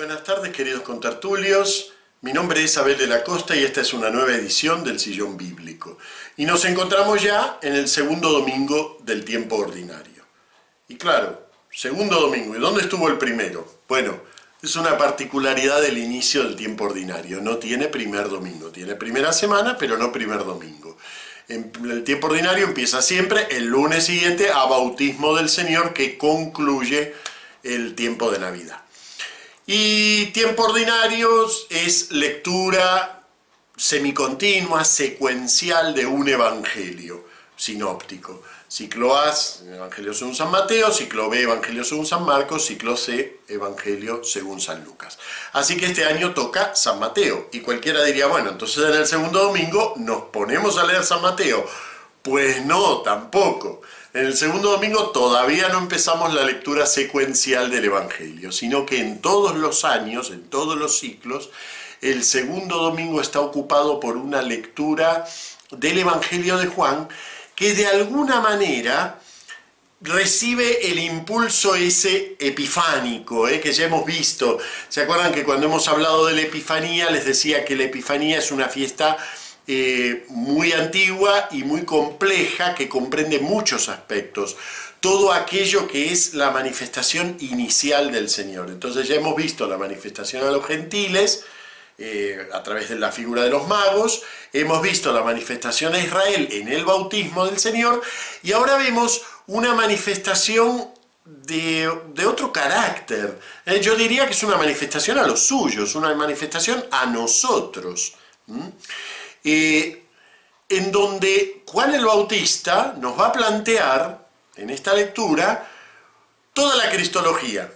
Buenas tardes queridos contertulios, mi nombre es Abel de la Costa y esta es una nueva edición del Sillón Bíblico. Y nos encontramos ya en el segundo domingo del tiempo ordinario. Y claro, segundo domingo, ¿y dónde estuvo el primero? Bueno, es una particularidad del inicio del tiempo ordinario, no tiene primer domingo, tiene primera semana pero no primer domingo. El tiempo ordinario empieza siempre el lunes siguiente a bautismo del Señor que concluye el tiempo de Navidad. Y tiempo ordinario es lectura semicontinua, secuencial de un evangelio sinóptico. Ciclo A, Evangelio según San Mateo, ciclo B, Evangelio según San Marcos, ciclo C, Evangelio según San Lucas. Así que este año toca San Mateo. Y cualquiera diría, bueno, entonces en el segundo domingo nos ponemos a leer San Mateo. Pues no, tampoco. En el segundo domingo todavía no empezamos la lectura secuencial del Evangelio, sino que en todos los años, en todos los ciclos, el segundo domingo está ocupado por una lectura del Evangelio de Juan que de alguna manera recibe el impulso ese epifánico, eh, que ya hemos visto. ¿Se acuerdan que cuando hemos hablado de la Epifanía les decía que la Epifanía es una fiesta eh, muy antigua y muy compleja que comprende muchos aspectos. Todo aquello que es la manifestación inicial del Señor. Entonces ya hemos visto la manifestación a los gentiles, eh, a través de la figura de los magos, hemos visto la manifestación a Israel en el bautismo del Señor, y ahora vemos una manifestación de, otro carácter. Eh, yo diría que es una manifestación a los suyos, una manifestación a nosotros. Eh, en donde Juan el Bautista nos va a plantear, en esta lectura, toda la cristología.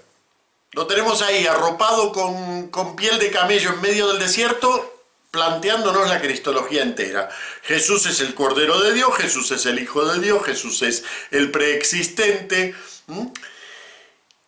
Lo tenemos ahí arropado con, con piel de camello en medio del desierto, planteándonos la cristología entera. Jesús es el Cordero de Dios, Jesús es el Hijo de Dios, Jesús es el preexistente.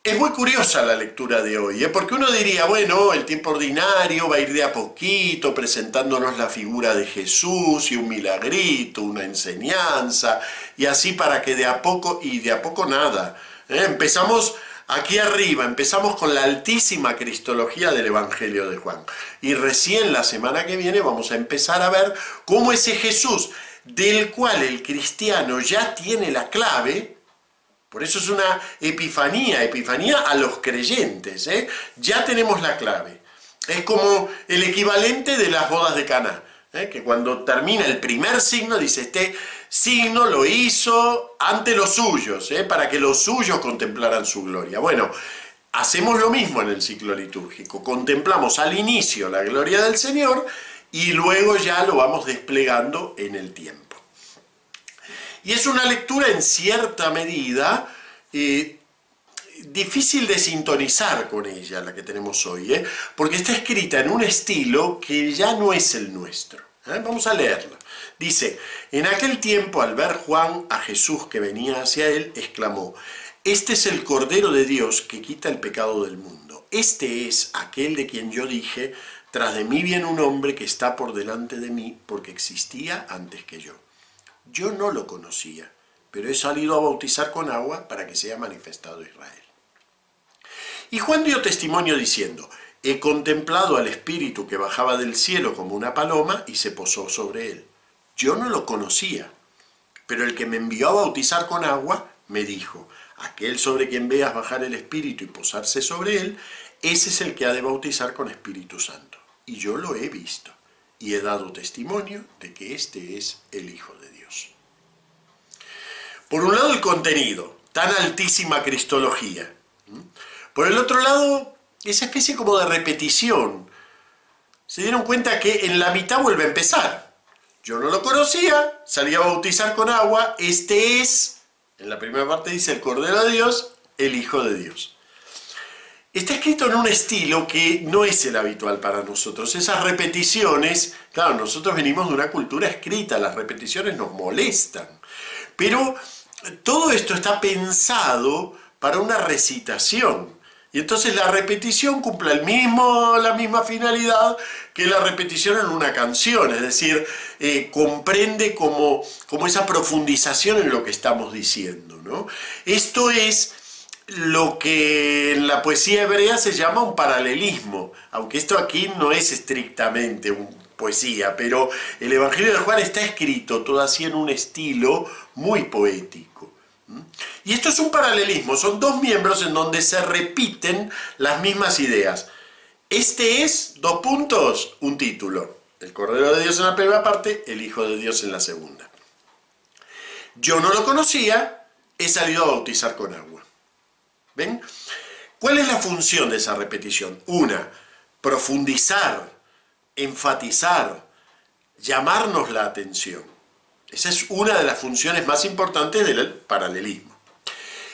Es muy curiosa la lectura de hoy, ¿eh? porque uno diría, bueno, el tiempo ordinario va a ir de a poquito presentándonos la figura de Jesús y un milagrito, una enseñanza, y así para que de a poco, y de a poco nada. ¿eh? Empezamos aquí arriba, empezamos con la altísima cristología del Evangelio de Juan. Y recién la semana que viene vamos a empezar a ver cómo ese Jesús, del cual el cristiano ya tiene la clave, por eso es una epifanía, epifanía a los creyentes. ¿eh? Ya tenemos la clave. Es como el equivalente de las bodas de Caná, ¿eh? que cuando termina el primer signo dice, este signo lo hizo ante los suyos, ¿eh? para que los suyos contemplaran su gloria. Bueno, hacemos lo mismo en el ciclo litúrgico. Contemplamos al inicio la gloria del Señor y luego ya lo vamos desplegando en el tiempo. Y es una lectura en cierta medida eh, difícil de sintonizar con ella, la que tenemos hoy, ¿eh? porque está escrita en un estilo que ya no es el nuestro. ¿eh? Vamos a leerla. Dice, en aquel tiempo al ver Juan a Jesús que venía hacia él, exclamó, Este es el Cordero de Dios que quita el pecado del mundo. Este es aquel de quien yo dije, tras de mí viene un hombre que está por delante de mí porque existía antes que yo. Yo no lo conocía, pero he salido a bautizar con agua para que sea manifestado Israel. Y Juan dio testimonio diciendo, he contemplado al Espíritu que bajaba del cielo como una paloma y se posó sobre él. Yo no lo conocía, pero el que me envió a bautizar con agua me dijo, aquel sobre quien veas bajar el Espíritu y posarse sobre él, ese es el que ha de bautizar con Espíritu Santo. Y yo lo he visto y he dado testimonio de que este es el Hijo de Dios. Por un lado el contenido, tan altísima cristología. Por el otro lado, esa especie como de repetición. Se dieron cuenta que en la mitad vuelve a empezar. Yo no lo conocía, salí a bautizar con agua, este es, en la primera parte dice el Cordero de Dios, el Hijo de Dios. Está escrito en un estilo que no es el habitual para nosotros. Esas repeticiones, claro, nosotros venimos de una cultura escrita, las repeticiones nos molestan. Pero todo esto está pensado para una recitación. Y entonces la repetición cumple el mismo, la misma finalidad que la repetición en una canción, es decir, eh, comprende como, como, esa profundización en lo que estamos diciendo. ¿no? Esto es lo que en la poesía hebrea se llama un paralelismo, aunque esto aquí no es estrictamente un poesía, pero el Evangelio de Juan está escrito todo así en un estilo muy poético. Y esto es un paralelismo, son dos miembros en donde se repiten las mismas ideas. Este es, dos puntos, un título. El Cordero de Dios en la primera parte, el Hijo de Dios en la segunda. Yo no lo conocía, he salido a bautizar con agua. ¿Ven? ¿Cuál es la función de esa repetición? Una, profundizar, enfatizar, llamarnos la atención. Esa es una de las funciones más importantes del paralelismo.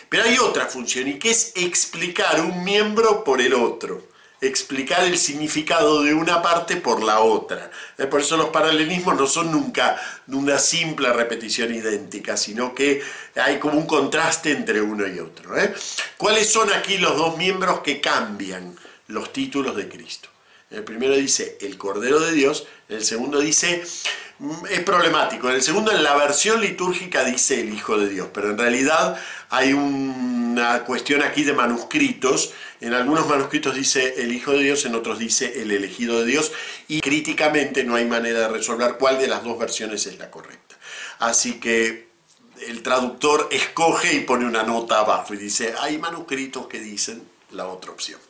Pero hay otra función y que es explicar un miembro por el otro explicar el significado de una parte por la otra. Eh, por eso los paralelismos no son nunca una simple repetición idéntica, sino que hay como un contraste entre uno y otro. ¿eh? ¿Cuáles son aquí los dos miembros que cambian los títulos de Cristo? El primero dice el Cordero de Dios, el segundo dice, mm, es problemático, en el segundo en la versión litúrgica dice el Hijo de Dios, pero en realidad hay una cuestión aquí de manuscritos. En algunos manuscritos dice el Hijo de Dios, en otros dice el elegido de Dios, y críticamente no hay manera de resolver cuál de las dos versiones es la correcta. Así que el traductor escoge y pone una nota abajo y dice, hay manuscritos que dicen la otra opción.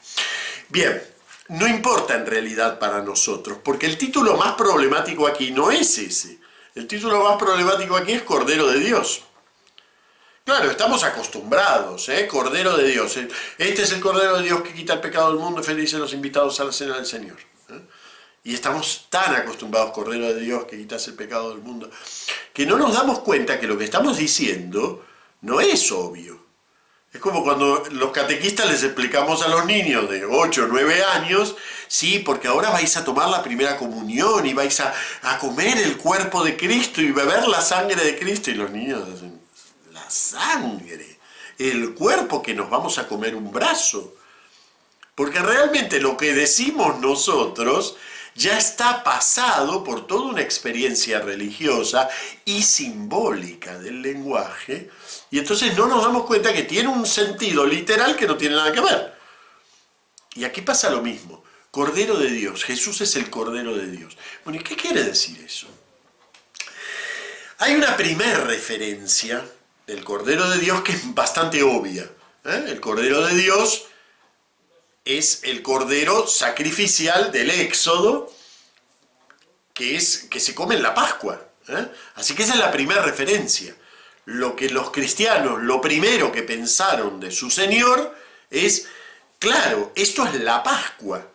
Bien, no importa en realidad para nosotros, porque el título más problemático aquí no es ese. El título más problemático aquí es Cordero de Dios. Claro, estamos acostumbrados, ¿eh? Cordero de Dios. Este es el Cordero de Dios que quita el pecado del mundo, felices los invitados a la cena del Señor. ¿eh? Y estamos tan acostumbrados, Cordero de Dios, que quitas el pecado del mundo, que no nos damos cuenta que lo que estamos diciendo no es obvio. Es como cuando los catequistas les explicamos a los niños de 8 o 9 años, sí, porque ahora vais a tomar la primera comunión y vais a, a comer el cuerpo de Cristo y beber la sangre de Cristo. Y los niños dicen, sangre, el cuerpo que nos vamos a comer un brazo. Porque realmente lo que decimos nosotros ya está pasado por toda una experiencia religiosa y simbólica del lenguaje, y entonces no nos damos cuenta que tiene un sentido literal que no tiene nada que ver. Y aquí pasa lo mismo. Cordero de Dios, Jesús es el Cordero de Dios. Bueno, ¿y qué quiere decir eso? Hay una primera referencia el Cordero de Dios que es bastante obvia. ¿eh? El Cordero de Dios es el Cordero sacrificial del Éxodo que, es, que se come en la Pascua. ¿eh? Así que esa es la primera referencia. Lo que los cristianos, lo primero que pensaron de su Señor es, claro, esto es la Pascua.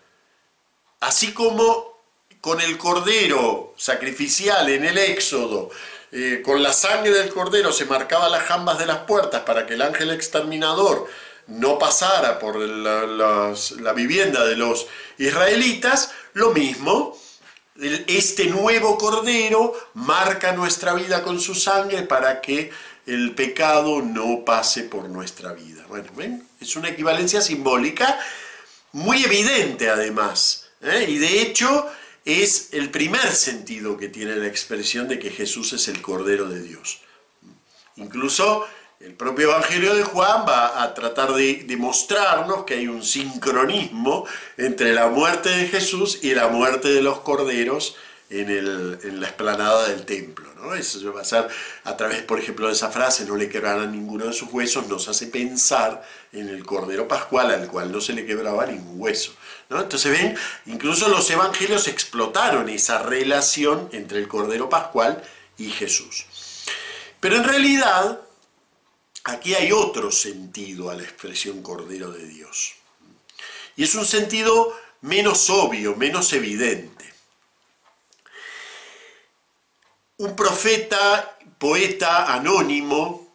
Así como con el Cordero sacrificial en el Éxodo, eh, con la sangre del cordero se marcaba las jambas de las puertas para que el ángel exterminador no pasara por la vivienda de los israelitas, lo mismo, este nuevo cordero marca nuestra vida con su sangre para que el pecado no pase por nuestra vida. Bueno. Es una equivalencia simbólica muy evidente además. ¿eh? Y de hecho, es el primer sentido que tiene la expresión de que Jesús es el Cordero de Dios. Incluso el propio Evangelio de Juan va a tratar de demostrarnos que hay un sincronismo entre la muerte de Jesús y la muerte de los corderos en, la explanada del templo. ¿no? Eso va a ser a través, por ejemplo, de esa frase, no le quebrarán ninguno de sus huesos, nos hace pensar en el Cordero Pascual al cual no se le quebraba ningún hueso. Entonces ven, incluso los evangelios explotaron esa relación entre el Cordero Pascual y Jesús. Pero en realidad, aquí hay otro sentido a la expresión Cordero de Dios. Y es un sentido menos obvio, menos evidente. Un profeta, poeta anónimo,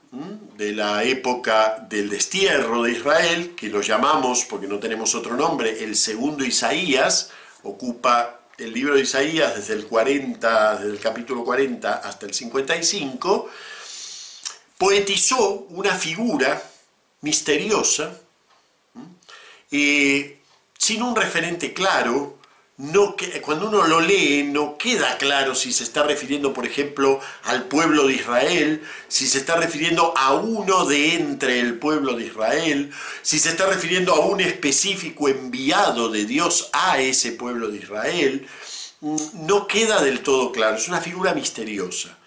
de la época del destierro de Israel, que lo llamamos, porque no tenemos otro nombre, el segundo Isaías, ocupa el libro de Isaías desde el 40, desde el capítulo 40 hasta el 55, poetizó una figura misteriosa, sin un referente claro, cuando uno lo lee no queda claro si se está refiriendo, por ejemplo, al pueblo de Israel, si se está refiriendo a uno de entre el pueblo de Israel, si se está refiriendo a un específico enviado de Dios a ese pueblo de Israel. No queda del todo claro, es una figura misteriosa ¿eh?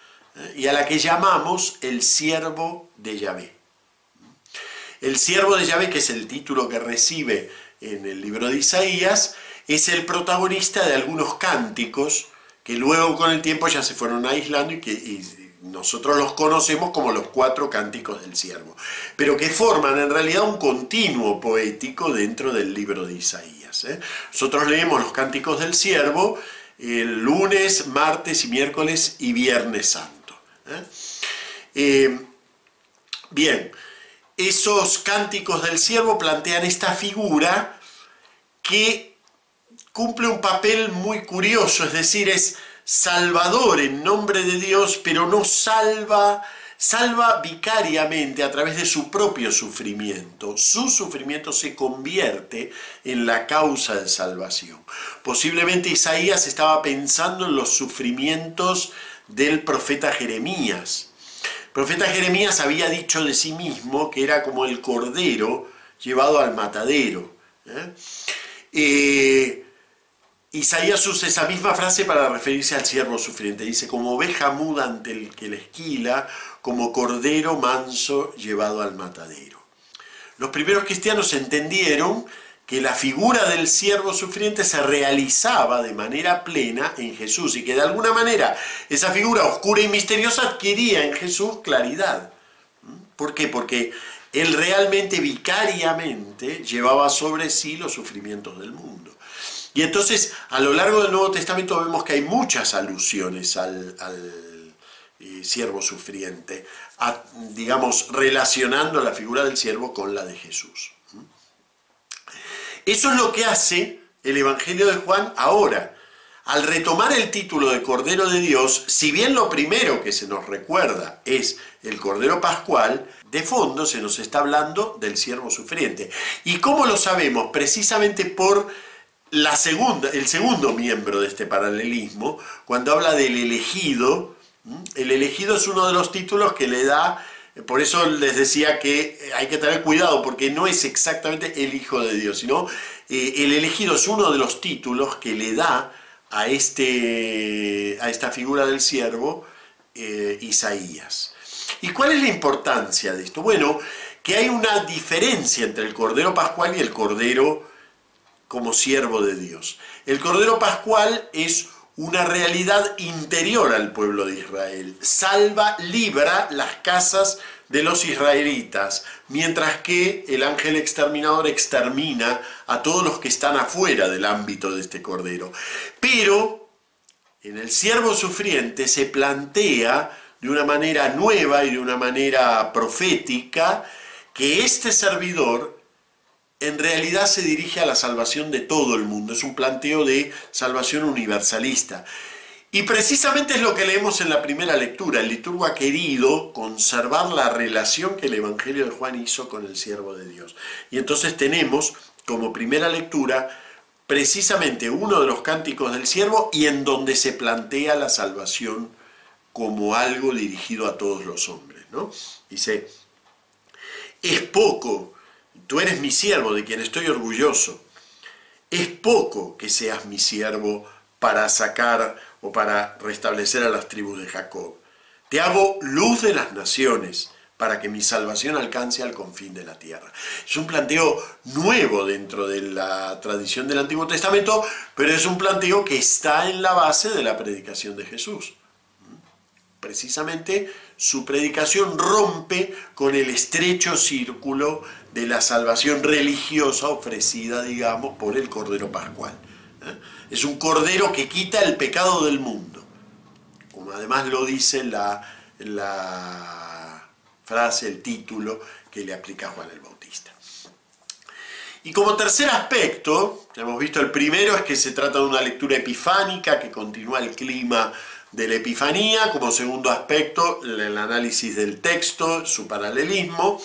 Y a la que llamamos el siervo de Yahvé. El siervo de Yahvé, que es el título que recibe en el libro de Isaías, es el protagonista de algunos cánticos que luego con el tiempo ya se fueron aislando y que nosotros los conocemos como los cuatro cánticos del siervo, pero que forman en realidad un continuo poético dentro del libro de Isaías. ¿eh? Nosotros leemos los cánticos del siervo el lunes, martes y miércoles y viernes santo. ¿Eh? Bien, esos cánticos del siervo plantean esta figura que cumple un papel muy curioso, es decir, es salvador en nombre de Dios, pero no salva, salva vicariamente a través de su propio sufrimiento. Su sufrimiento se convierte en la causa de salvación. Posiblemente Isaías estaba pensando en los sufrimientos del profeta Jeremías. El profeta Jeremías había dicho de sí mismo que era como el cordero llevado al matadero. ¿eh? Eh, Isaías usa esa misma frase para referirse al siervo sufriente. Dice, como oveja muda ante el que le esquila, como cordero manso llevado al matadero. Los primeros cristianos entendieron que la figura del siervo sufriente se realizaba de manera plena en Jesús y que de alguna manera esa figura oscura y misteriosa adquiría en Jesús claridad. ¿Por qué? Porque él realmente vicariamente llevaba sobre sí los sufrimientos del mundo. Y entonces, a lo largo del Nuevo Testamento vemos que hay muchas alusiones al, eh, siervo sufriente, digamos, relacionando la figura del siervo con la de Jesús. Eso es lo que hace el Evangelio de Juan ahora. Al retomar el título de Cordero de Dios, si bien lo primero que se nos recuerda es el Cordero Pascual, de fondo se nos está hablando del siervo sufriente. ¿Y cómo lo sabemos? Precisamente por la segunda, el segundo miembro de este paralelismo, cuando habla del elegido, el elegido es uno de los títulos que le da, por eso les decía que hay que tener cuidado, porque no es exactamente el Hijo de Dios, sino eh, el elegido es uno de los títulos que le da a, este, a esta figura del siervo eh, Isaías. ¿Y cuál es la importancia de esto? Bueno, que hay una diferencia entre el Cordero Pascual y el Cordero como siervo de Dios. El Cordero Pascual es una realidad interior al pueblo de Israel. Salva, libra las casas de los israelitas, mientras que el ángel exterminador extermina a todos los que están afuera del ámbito de este Cordero. Pero en el siervo sufriente se plantea de una manera nueva y de una manera profética que este servidor en realidad se dirige a la salvación de todo el mundo, es un planteo de salvación universalista. Y precisamente es lo que leemos en la primera lectura. El liturgo ha querido conservar la relación que el Evangelio de Juan hizo con el siervo de Dios. Y entonces tenemos como primera lectura precisamente uno de los cánticos del siervo y en donde se plantea la salvación como algo dirigido a todos los hombres. ¿no? Dice, es poco Tú eres mi siervo, de quien estoy orgulloso. Es poco que seas mi siervo para sacar o para restablecer a las tribus de Jacob. Te hago luz de las naciones para que mi salvación alcance al confín de la tierra. Es un planteo nuevo dentro de la tradición del Antiguo Testamento, pero es un planteo que está en la base de la predicación de Jesús. Precisamente su predicación rompe con el estrecho círculo de la salvación religiosa ofrecida, digamos, por el Cordero Pascual. ¿eh? Es un Cordero que quita el pecado del mundo, como además lo dice la, la frase, el título que le aplica Juan el Bautista. Y como tercer aspecto, hemos visto el primero es que se trata de una lectura epifánica que continúa el clima de la Epifanía, como segundo aspecto el análisis del texto, su paralelismo,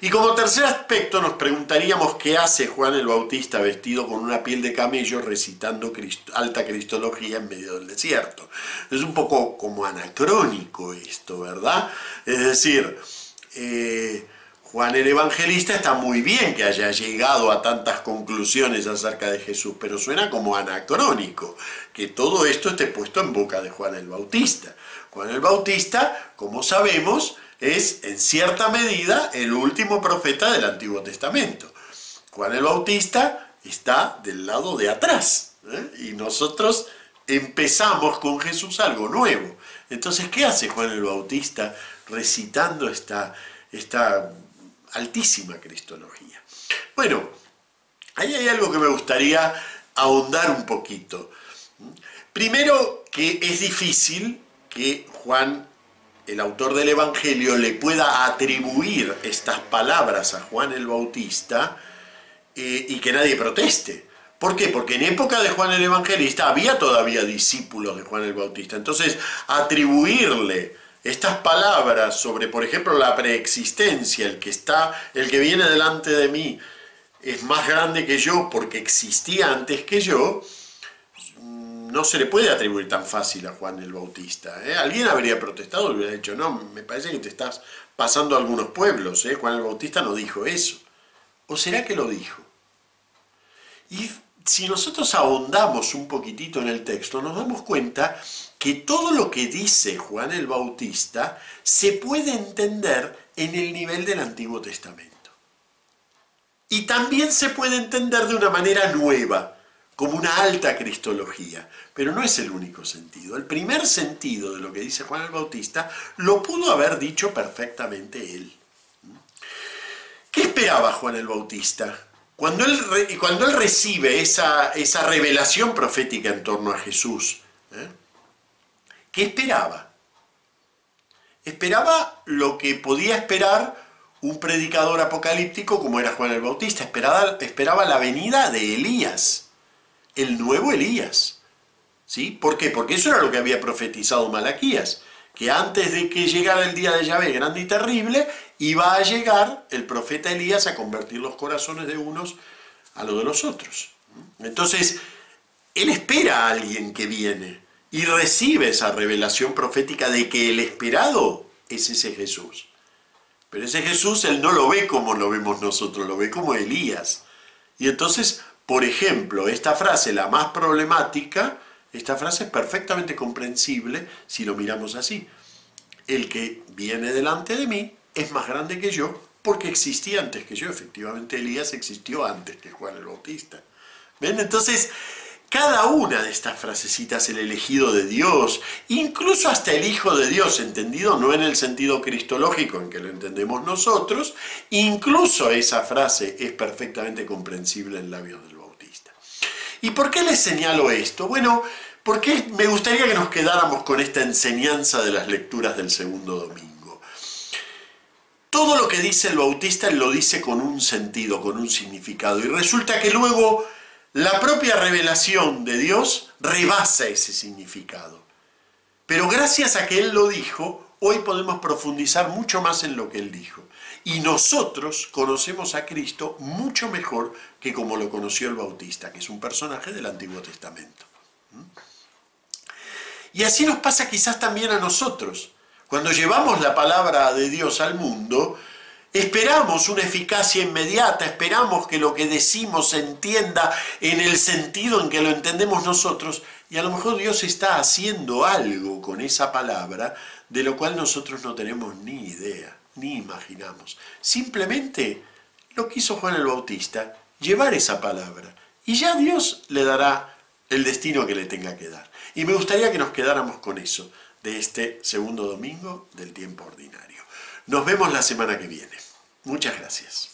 y como tercer aspecto nos preguntaríamos qué hace Juan el Bautista vestido con una piel de camello recitando alta cristología en medio del desierto. Es un poco como anacrónico esto, ¿verdad? Es decir, eh, Juan el Evangelista está muy bien que haya llegado a tantas conclusiones acerca de Jesús, pero suena como anacrónico que todo esto esté puesto en boca de Juan el Bautista. Juan el Bautista, como sabemos, es en cierta medida el último profeta del Antiguo Testamento. Juan el Bautista está del lado de atrás ¿eh? y nosotros empezamos con Jesús algo nuevo. Entonces, ¿qué hace Juan el Bautista recitando esta, esta altísima cristología? Bueno, ahí hay algo que me gustaría ahondar un poquito. Primero que es difícil que Juan, el autor del Evangelio, le pueda atribuir estas palabras a Juan el Bautista eh, y que nadie proteste. ¿Por qué? Porque en época de Juan el Evangelista había todavía discípulos de Juan el Bautista. Entonces, atribuirle estas palabras sobre, por ejemplo, la preexistencia, el que está, el que viene delante de mí es más grande que yo porque existía antes que yo, no se le puede atribuir tan fácil a Juan el Bautista. ¿eh? Alguien habría protestado y hubiera dicho, no, me parece que te estás pasando a algunos pueblos. ¿eh? Juan el Bautista no dijo eso. ¿O será que lo dijo? Y si nosotros ahondamos un poquitito en el texto, nos damos cuenta que todo lo que dice Juan el Bautista se puede entender en el nivel del Antiguo Testamento. Y también se puede entender de una manera nueva, como una alta cristología, pero no es el único sentido. El primer sentido de lo que dice Juan el Bautista lo pudo haber dicho perfectamente él. ¿Qué esperaba Juan el Bautista? Cuando él, cuando él recibe esa, esa, revelación profética en torno a Jesús, ¿eh? ¿qué esperaba? Esperaba lo que podía esperar un predicador apocalíptico como era Juan el Bautista, esperaba, esperaba la venida de Elías el nuevo Elías. ¿Sí? ¿Por qué? Porque eso era lo que había profetizado Malaquías, que antes de que llegara el día de Yahvé grande y terrible, iba a llegar el profeta Elías a convertir los corazones de unos a los de los otros. Entonces, él espera a alguien que viene y recibe esa revelación profética de que el esperado es ese Jesús. Pero ese Jesús él no lo ve como lo vemos nosotros, lo ve como Elías. Y entonces por ejemplo, esta frase, la más problemática, esta frase es perfectamente comprensible si lo miramos así. El que viene delante de mí es más grande que yo porque existía antes que yo. Efectivamente, Elías existió antes que Juan el Bautista. Entonces, cada una de estas frasecitas, el elegido de Dios, incluso hasta el Hijo de Dios, entendido no en el sentido cristológico en que lo entendemos nosotros, incluso esa frase es perfectamente comprensible en labios del Bautista. ¿Y por qué les señalo esto? Bueno, porque me gustaría que nos quedáramos con esta enseñanza de las lecturas del segundo domingo. Todo lo que dice el Bautista lo dice con un sentido, con un significado, y resulta que luego la propia revelación de Dios rebasa ese significado. Pero gracias a que Él lo dijo, hoy podemos profundizar mucho más en lo que Él dijo. Y nosotros conocemos a Cristo mucho mejor que como lo conoció el Bautista, que es un personaje del Antiguo Testamento. ¿Mm? Y así nos pasa quizás también a nosotros. Cuando llevamos la palabra de Dios al mundo, Esperamos una eficacia inmediata, esperamos que lo que decimos se entienda en el sentido en que lo entendemos nosotros y a lo mejor Dios está haciendo algo con esa palabra de lo cual nosotros no tenemos ni idea, ni imaginamos. Simplemente lo quiso Juan el Bautista, llevar esa palabra y ya Dios le dará el destino que le tenga que dar. Y me gustaría que nos quedáramos con eso de este segundo domingo del tiempo ordinario. Nos vemos la semana que viene. Muchas gracias.